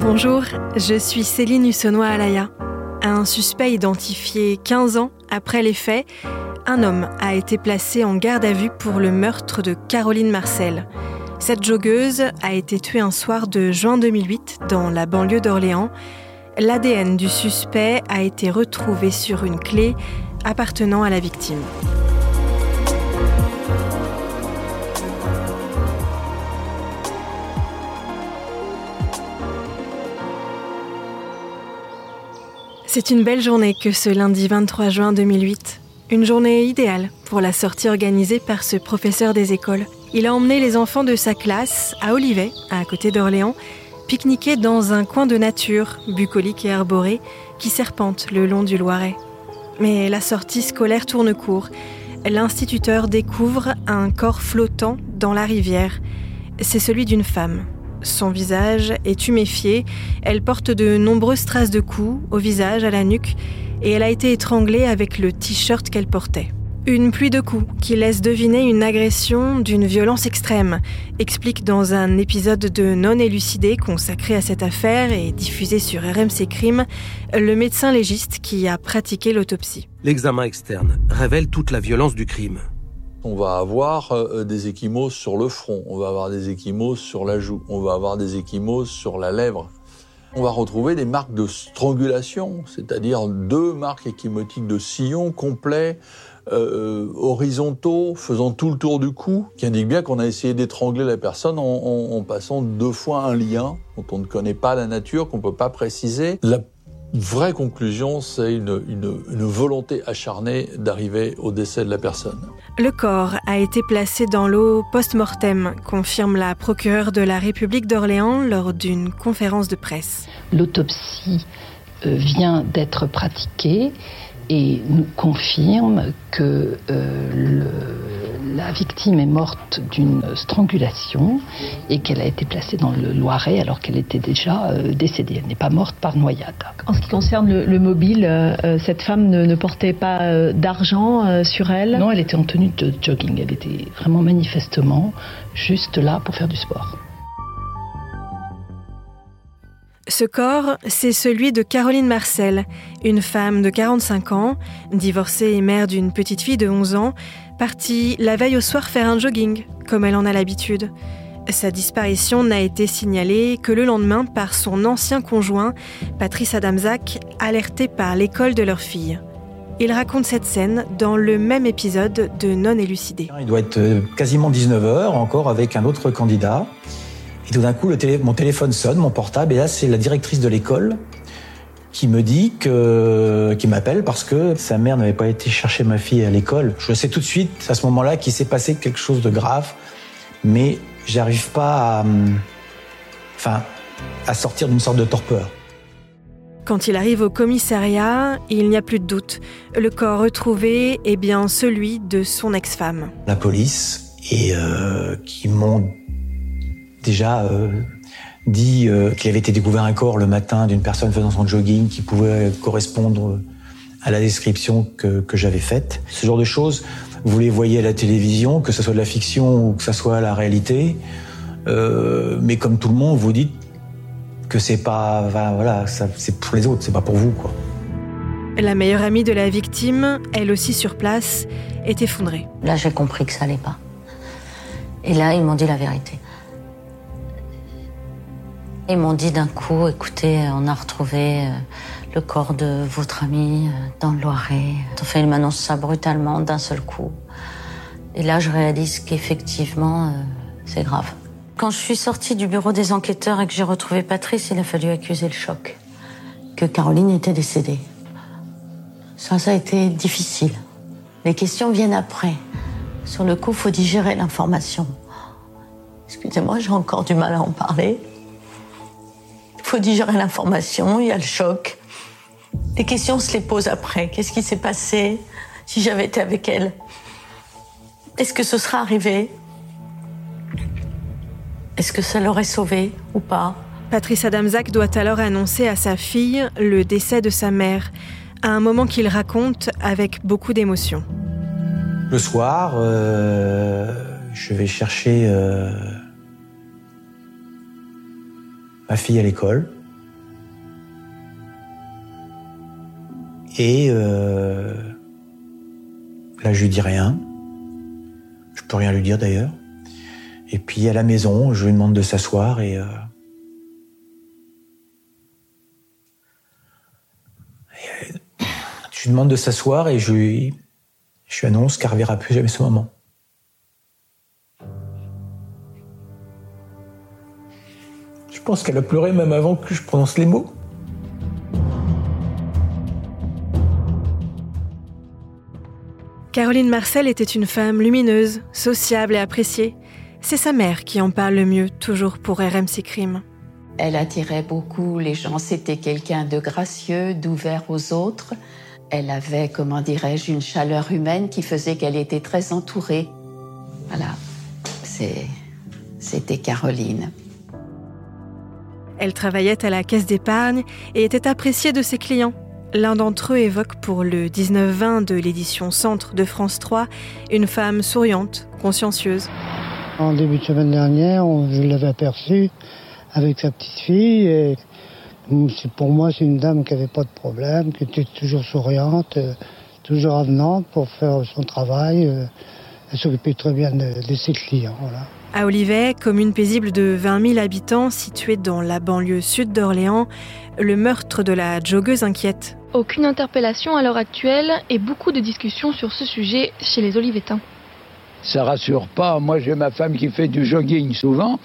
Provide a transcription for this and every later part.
Bonjour, je suis Céline Hussonnois-Alaya. Un suspect identifié 15 ans après les faits, un homme a été placé en garde à vue pour le meurtre de Caroline Marcel. Cette joggeuse a été tuée un soir de juin 2008 dans la banlieue d'Orléans. L'ADN du suspect a été retrouvé sur une clé appartenant à la victime. C'est une belle journée que ce lundi 23 juin 2008. Une journée idéale pour la sortie organisée par ce professeur des écoles. Il a emmené les enfants de sa classe à Olivet, à côté d'Orléans, pique-niquer dans un coin de nature, bucolique et arboré, qui serpente le long du Loiret. Mais la sortie scolaire tourne court. L'instituteur découvre un corps flottant dans la rivière. C'est celui d'une femme, son visage est tuméfié, elle porte de nombreuses traces de coups au visage, à la nuque, et elle a été étranglée avec le t-shirt qu'elle portait. Une pluie de coups qui laisse deviner une agression d'une violence extrême, explique dans un épisode de Non élucidé consacré à cette affaire et diffusé sur RMC Crime le médecin légiste qui a pratiqué l'autopsie. L'examen externe révèle toute la violence du crime. On va avoir euh, des échymoses sur le front, on va avoir des échymoses sur la joue, on va avoir des échymoses sur la lèvre. On va retrouver des marques de strangulation, c'est-à-dire deux marques échymotiques de sillon complets, euh, horizontaux, faisant tout le tour du cou, qui indiquent bien qu'on a essayé d'étrangler la personne en, en, passant deux fois un lien dont on ne connaît pas la nature, qu'on ne peut pas préciser. Vraie conclusion, c'est une, une, volonté acharnée d'arriver au décès de la personne. Le corps a été placé dans l'eau post-mortem, confirme la procureure de la République d'Orléans lors d'une conférence de presse. L'autopsie euh, vient d'être pratiquée et nous confirme que euh, la victime est morte d'une strangulation et qu'elle a été placée dans le Loiret alors qu'elle était déjà euh, décédée. Elle n'est pas morte par noyade. En ce qui concerne le, mobile, euh, cette femme ne, portait pas d'argent sur elle? Non, elle était en tenue de jogging. Elle était vraiment manifestement juste là pour faire du sport. Ce corps, c'est celui de Caroline Marcel, une femme de 45 ans, divorcée et mère d'une petite fille de 11 ans, partie la veille au soir faire un jogging, comme elle en a l'habitude. Sa disparition n'a été signalée que le lendemain par son ancien conjoint, Patrice Adamzac, alerté par l'école de leur fille. Il raconte cette scène dans le même épisode de Non élucidé. Il doit être euh, quasiment 19h, encore avec un autre candidat. Et tout d'un coup, mon téléphone sonne, mon portable, et là, c'est la directrice de l'école qui me dit que, qui m'appelle parce que sa mère n'avait pas été chercher ma fille à l'école. Je sais tout de suite, à ce moment-là, qu'il s'est passé quelque chose de grave, mais j'arrive pas à, enfin, à sortir d'une sorte de torpeur. Quand il arrive au commissariat, il n'y a plus de doute. Le corps retrouvé est bien celui de son ex-femme. La police, et euh, qui m'ont déjà euh, dit euh, qu'il avait été découvert un corps le matin d'une personne faisant son jogging qui pouvait correspondre à la description que, que j'avais faite. Ce genre de choses, vous les voyez à la télévision, que ce soit de la fiction ou que ce soit la réalité. Euh, mais comme tout le monde, vous dites que c'est pas, voilà, c'est pour les autres, c'est pas pour vous, quoi. La meilleure amie de la victime, elle aussi sur place, est effondrée. Là, j'ai compris que ça allait pas. Et là, ils m'ont dit la vérité. Ils m'ont dit d'un coup, écoutez, on a retrouvé euh, le corps de votre ami euh, dans le Loiret. Enfin, ils m'annoncent ça brutalement, d'un seul coup. Et là, je réalise qu'effectivement, euh, c'est grave. Quand je suis sortie du bureau des enquêteurs et que j'ai retrouvé Patrice, il a fallu accuser le choc. Que Caroline était décédée. Ça, ça a été difficile. Les questions viennent après. Sur le coup, faut digérer l'information. Excusez-moi, j'ai encore du mal à en parler faut digérer l'information, il y a le choc. Les questions, on se les pose après. Qu'est-ce qui s'est passé si j'avais été avec elle? Est-ce que ce serait arrivé? Est-ce que ça l'aurait sauvé ou pas? Patrice Adamzac doit alors annoncer à sa fille le décès de sa mère, à un moment qu'il raconte avec beaucoup d'émotion. Le soir, euh, je vais chercher euh, ma fille à l'école. Et euh, là, je lui dis rien. Je peux rien lui dire d'ailleurs. Et puis à la maison, je lui demande de s'asseoir et, euh, euh je lui demande de s'asseoir et je lui, je lui annonce qu'elle ne reverra plus jamais ce moment. Pense qu'elle a pleuré même avant que je prononce les mots. Caroline Marcel était une femme lumineuse, sociable et appréciée. C'est sa mère qui en parle le mieux, toujours pour RMC Crime. Elle attirait beaucoup les gens. C'était quelqu'un de gracieux, d'ouvert aux autres. Elle avait, comment dirais-je, une chaleur humaine qui faisait qu'elle était très entourée. Voilà, c'était Caroline. Elle travaillait à la caisse d'épargne et était appréciée de ses clients. L'un d'entre eux évoque pour le 19-20 de l'édition Centre de France 3 une femme souriante, consciencieuse. En début de semaine dernière, je l'avais aperçue avec sa petite fille et pour moi, c'est une dame qui n'avait pas de problème, qui était toujours souriante, euh, toujours avenante pour faire son travail. Euh, elle s'occupait très bien de, ses clients. À Olivet, commune paisible de 20 000 habitants située dans la banlieue sud d'Orléans, le meurtre de la joggeuse inquiète. Aucune interpellation à l'heure actuelle et beaucoup de discussions sur ce sujet chez les Olivetins ça rassure pas. Moi, j'ai ma femme qui fait du jogging souvent.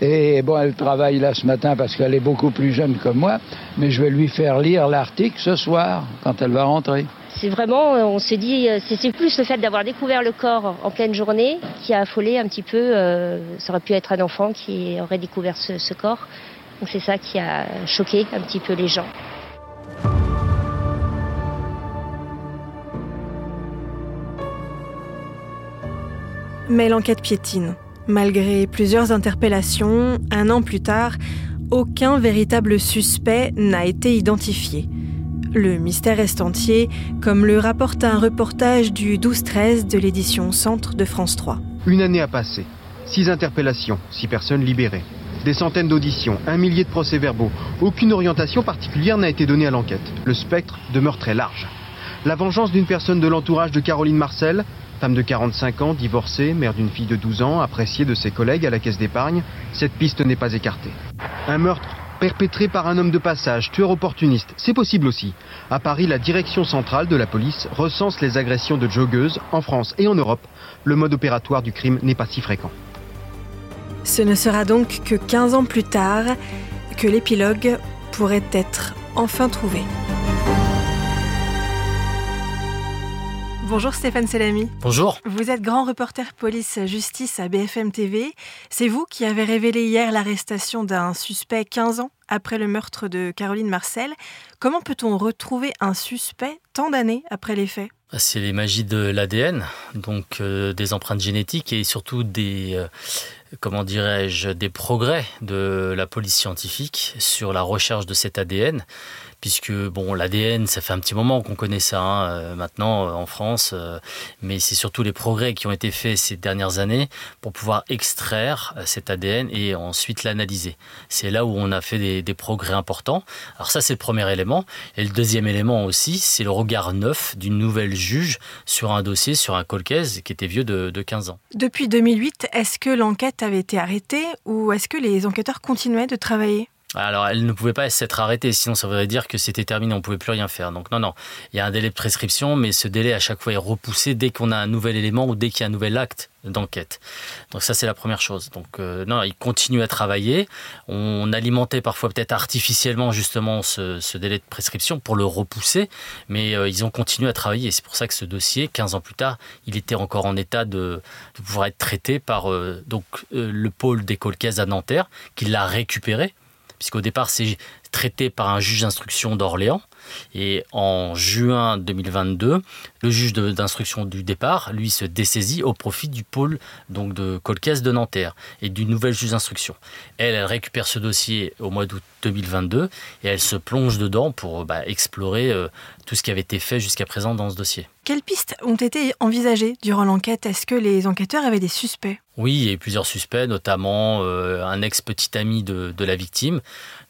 Et bon, elle travaille là ce matin parce qu'elle est beaucoup plus jeune que moi. Mais je vais lui faire lire l'article ce soir, quand elle va rentrer. C'est vraiment, on s'est dit, c'est plus le fait d'avoir découvert le corps en pleine journée qui a affolé un petit peu. Euh, ça aurait pu être un enfant qui aurait découvert ce, corps. C'est ça qui a choqué un petit peu les gens. Mais l'enquête piétine. Malgré plusieurs interpellations, un an plus tard, aucun véritable suspect n'a été identifié. Le mystère reste entier, comme le rapporte un reportage du 12-13 de l'édition Centre de France 3. Une année a passé. Six interpellations, six personnes libérées. Des centaines d'auditions, un millier de procès-verbaux. Aucune orientation particulière n'a été donnée à l'enquête. Le spectre demeure très large. La vengeance d'une personne de l'entourage de Caroline Marcel, Femme de 45 ans, divorcée, mère d'une fille de 12 ans, appréciée de ses collègues à la caisse d'épargne, cette piste n'est pas écartée. Un meurtre perpétré par un homme de passage, tueur opportuniste, c'est possible aussi. À Paris, la direction centrale de la police recense les agressions de joggeuses en France et en Europe. Le mode opératoire du crime n'est pas si fréquent. Ce ne sera donc que 15 ans plus tard que l'épilogue pourrait être enfin trouvé. Bonjour Stéphane Selami. Bonjour. Vous êtes grand reporter police-justice à BFM TV. C'est vous qui avez révélé hier l'arrestation d'un suspect 15 ans après le meurtre de Caroline Marcel. Comment peut-on retrouver un suspect tant d'années après les faits? Ah, c'est les magies de l'ADN, donc euh, des empreintes génétiques et surtout des, euh, comment dirais-je, des progrès de la police scientifique sur la recherche de cet ADN puisque bon, l'ADN, ça fait un petit moment qu'on connaît ça hein, euh, maintenant euh, en France, euh, mais c'est surtout les progrès qui ont été faits ces dernières années pour pouvoir extraire cet ADN et ensuite l'analyser. C'est là où on a fait des, progrès importants. Alors ça, c'est le premier élément. Et le deuxième élément aussi, c'est le regard neuf d'une nouvelle juge sur un dossier, sur un colcaise qui était vieux de, de 15 ans. Depuis 2008, est-ce que l'enquête avait été arrêtée ou est-ce que les enquêteurs continuaient de travailler? Alors, elle ne pouvait pas s'être arrêtée, sinon ça voudrait dire que c'était terminé, on ne pouvait plus rien faire. Donc, non, non, il y a un délai de prescription, mais ce délai à chaque fois est repoussé dès qu'on a un nouvel élément ou dès qu'il y a un nouvel acte d'enquête. Donc, ça, c'est la première chose. Donc, euh, non, il continue à travailler. On alimentait parfois peut-être artificiellement justement ce, délai de prescription pour le repousser, mais euh, ils ont continué à travailler. C'est pour ça que ce dossier, 15 ans plus tard, il était encore en état de, pouvoir être traité par euh, donc, le pôle des colcaises à Nanterre, qui l'a récupéré puisqu'au départ c'est traité par un juge d'instruction d'Orléans. Et en juin 2022, le juge d'instruction du départ, lui, se dessaisit au profit du pôle donc de Colcaise de Nanterre et du nouvel juge d'instruction. Elle, elle récupère ce dossier au mois d'août 2022 et elle se plonge dedans pour bah, explorer euh, tout ce qui avait été fait jusqu'à présent dans ce dossier. Quelles pistes ont été envisagées durant l'enquête? Est-ce que les enquêteurs avaient des suspects? Oui, il y a eu plusieurs suspects, notamment euh, un ex-petit ami de, de la victime.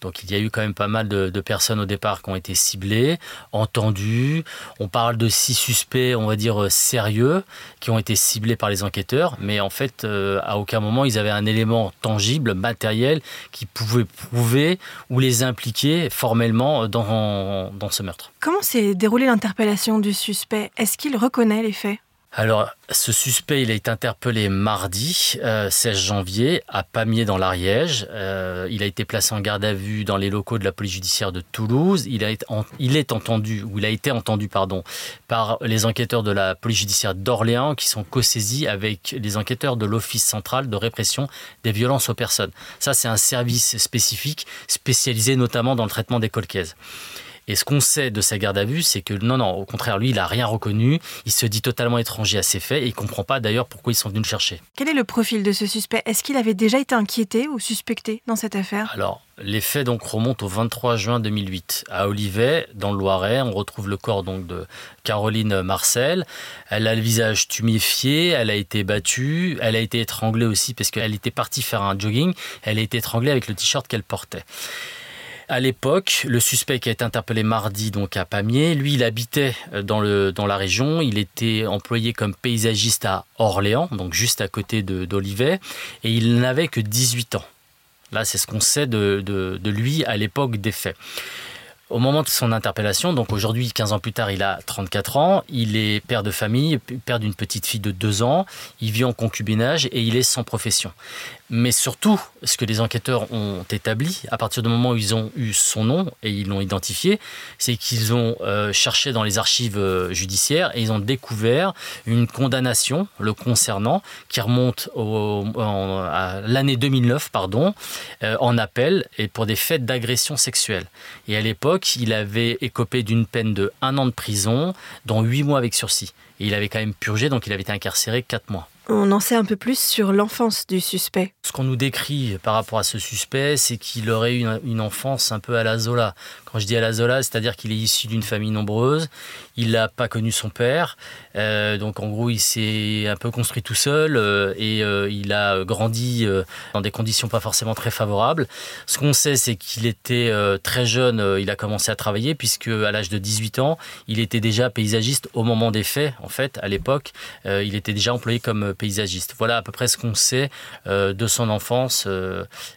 Donc il y a eu quand même pas mal de, personnes au départ qui ont été ciblées ciblés, entendus. On parle de six suspects, on va dire, sérieux, qui ont été ciblés par les enquêteurs, mais en fait, à aucun moment, ils avaient un élément tangible, matériel, qui pouvait prouver ou les impliquer formellement dans, dans ce meurtre. Comment s'est déroulée l'interpellation du suspect? Est-ce qu'il reconnaît les faits? Alors, ce suspect, il a été interpellé mardi 16 euh, janvier à Pamiers dans l'Ariège. Euh, il a été placé en garde à vue dans les locaux de la police judiciaire de Toulouse. Il, a été, est entendu, ou il a été entendu, pardon, par les enquêteurs de la police judiciaire d'Orléans qui sont co-saisis avec les enquêteurs de l'Office central de répression des violences aux personnes. Ça, c'est un service spécifique, spécialisé notamment dans le traitement des colcaises. Et ce qu'on sait de sa garde à vue, c'est que non, non, au contraire, lui, il n'a rien reconnu. Il se dit totalement étranger à ses faits et il ne comprend pas d'ailleurs pourquoi ils sont venus le chercher. Quel est le profil de ce suspect? Est-ce qu'il avait déjà été inquiété ou suspecté dans cette affaire? Alors, les faits donc remontent au 23 juin 2008. À Olivet, dans le Loiret, on retrouve le corps donc de Caroline Marcel. Elle a le visage tuméfié, elle a été battue, elle a été étranglée aussi parce qu'elle était partie faire un jogging. Elle a été étranglée avec le t-shirt qu'elle portait. À l'époque, le suspect qui a été interpellé mardi donc à Pamiers, lui, il habitait euh, dans, la région. Il était employé comme paysagiste à Orléans, donc juste à côté d'Olivet, et il n'avait que 18 ans. Là, c'est ce qu'on sait de lui à l'époque des faits. Au moment de son interpellation, donc aujourd'hui, 15 ans plus tard, il a 34 ans, il est père de famille, père d'une petite fille de 2 ans, il vit en concubinage et il est sans profession. Mais surtout, ce que les enquêteurs ont établi, à partir du moment où ils ont eu son nom et ils l'ont identifié, c'est qu'ils ont euh, cherché dans les archives euh, judiciaires et ils ont découvert une condamnation le concernant qui remonte à l'année 2009 pardon, euh, en appel et pour des faits d'agression sexuelle. Et à l'époque, il avait écopé d'une peine de un an de prison, dont huit mois avec sursis. Et il avait quand même purgé, donc il avait été incarcéré quatre mois. On en sait un peu plus sur l'enfance du suspect. Ce qu'on nous décrit par rapport à ce suspect, c'est qu'il aurait eu une, enfance un peu à la Zola. Quand je dis à la Zola, c'est-à-dire qu'il est issu d'une famille nombreuse, il n'a pas connu son père, euh, donc en gros il s'est un peu construit tout seul euh, et euh, il a grandi dans des conditions pas forcément très favorables. Ce qu'on sait, c'est qu'il était très jeune, il a commencé à travailler puisque à l'âge de 18 ans, il était déjà paysagiste au moment des faits. En fait, à l'époque, il était déjà employé comme paysagiste. Voilà à peu près ce qu'on sait de son enfance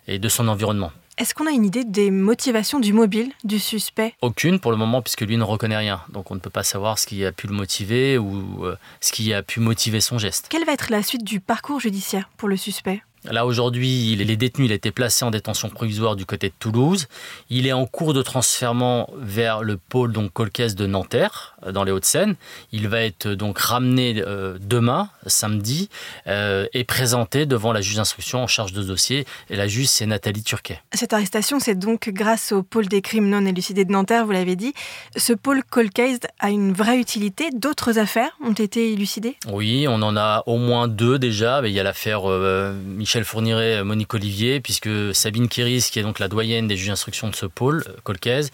et de son environnement. Est-ce qu'on a une idée des motivations du mobile du suspect? Aucune pour le moment, puisque lui ne reconnaît rien. Donc on ne peut pas savoir ce qui a pu le motiver ou euh, ce qui a pu motiver son geste. Quelle va être la suite du parcours judiciaire pour le suspect? Là, aujourd'hui, il est détenu, il a été placé en détention provisoire du côté de Toulouse. Il est en cours de transfert vers le pôle donc Colcaise de Nanterre, euh, dans les Hauts-de-Seine. Il va être euh, donc ramené euh, demain, samedi, et présenté devant la juge d'instruction en charge de ce dossier. Et la juge, c'est Nathalie Turquet. Cette arrestation, c'est donc grâce au pôle des crimes non élucidés de Nanterre, vous l'avez dit. Ce pôle Colcaise a une vraie utilité. D'autres affaires ont été élucidées? Oui, on en a au moins deux déjà. Il y a l'affaire Michel Michel Fourniret, Monique Olivier, puisque Sabine Kiris, qui est donc la doyenne des juges d'instruction de ce pôle, euh, Colcaise,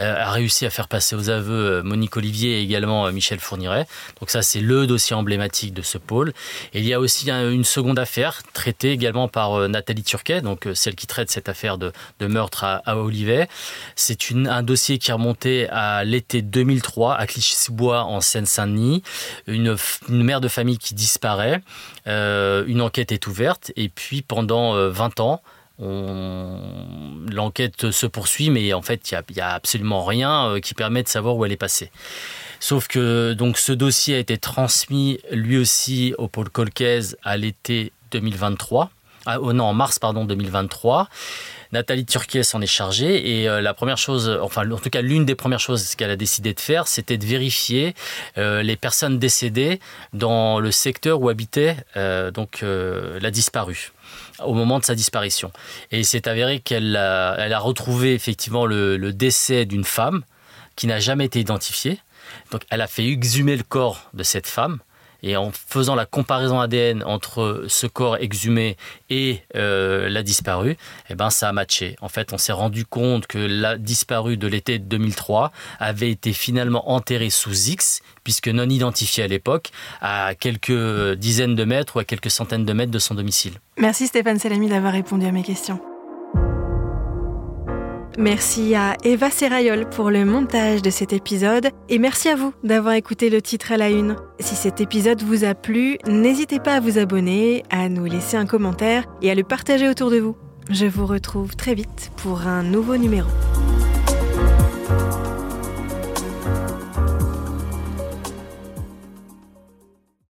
euh, a réussi à faire passer aux aveux euh, Monique Olivier et également Michel Fourniret. Donc ça, c'est le dossier emblématique de ce pôle. Il y a aussi une seconde affaire traitée également par Nathalie Turquet, donc celle qui traite cette affaire de, meurtre à, Olivet. C'est un dossier qui est remonté à l'été 2003 à Clichy-sous-Bois en Seine-Saint-Denis. Une, une, mère de famille qui disparaît. une enquête est ouverte et puis pendant 20 euh, ans, l'enquête se poursuit, mais en fait, il n'y a, absolument rien euh, qui permet de savoir où elle est passée. Sauf que donc ce dossier a été transmis lui aussi au pôle Colcaise à l'été 2023. Ah, oh en mars pardon 2023. Nathalie Turquet s'en est chargée et euh, la première chose, enfin en tout cas l'une des premières choses qu'elle a décidé de faire, c'était de vérifier les personnes décédées dans le secteur où habitait donc la disparue au moment de sa disparition. Et il s'est avéré qu'elle a, elle a retrouvé effectivement le, décès d'une femme qui n'a jamais été identifiée. Donc elle a fait exhumer le corps de cette femme. Et en faisant la comparaison ADN entre ce corps exhumé et euh, la disparue, eh ben, ça a matché. En fait, on s'est rendu compte que la disparue de l'été 2003 avait été finalement enterrée sous X, puisque non identifiée à l'époque, à quelques dizaines de mètres ou à quelques centaines de mètres de son domicile. Merci Stéphane Salami d'avoir répondu à mes questions. Merci à Eva Serrayol pour le montage de cet épisode et merci à vous d'avoir écouté le titre à la une. Si cet épisode vous a plu, n'hésitez pas à vous abonner, à nous laisser un commentaire et à le partager autour de vous. Je vous retrouve très vite pour un nouveau numéro.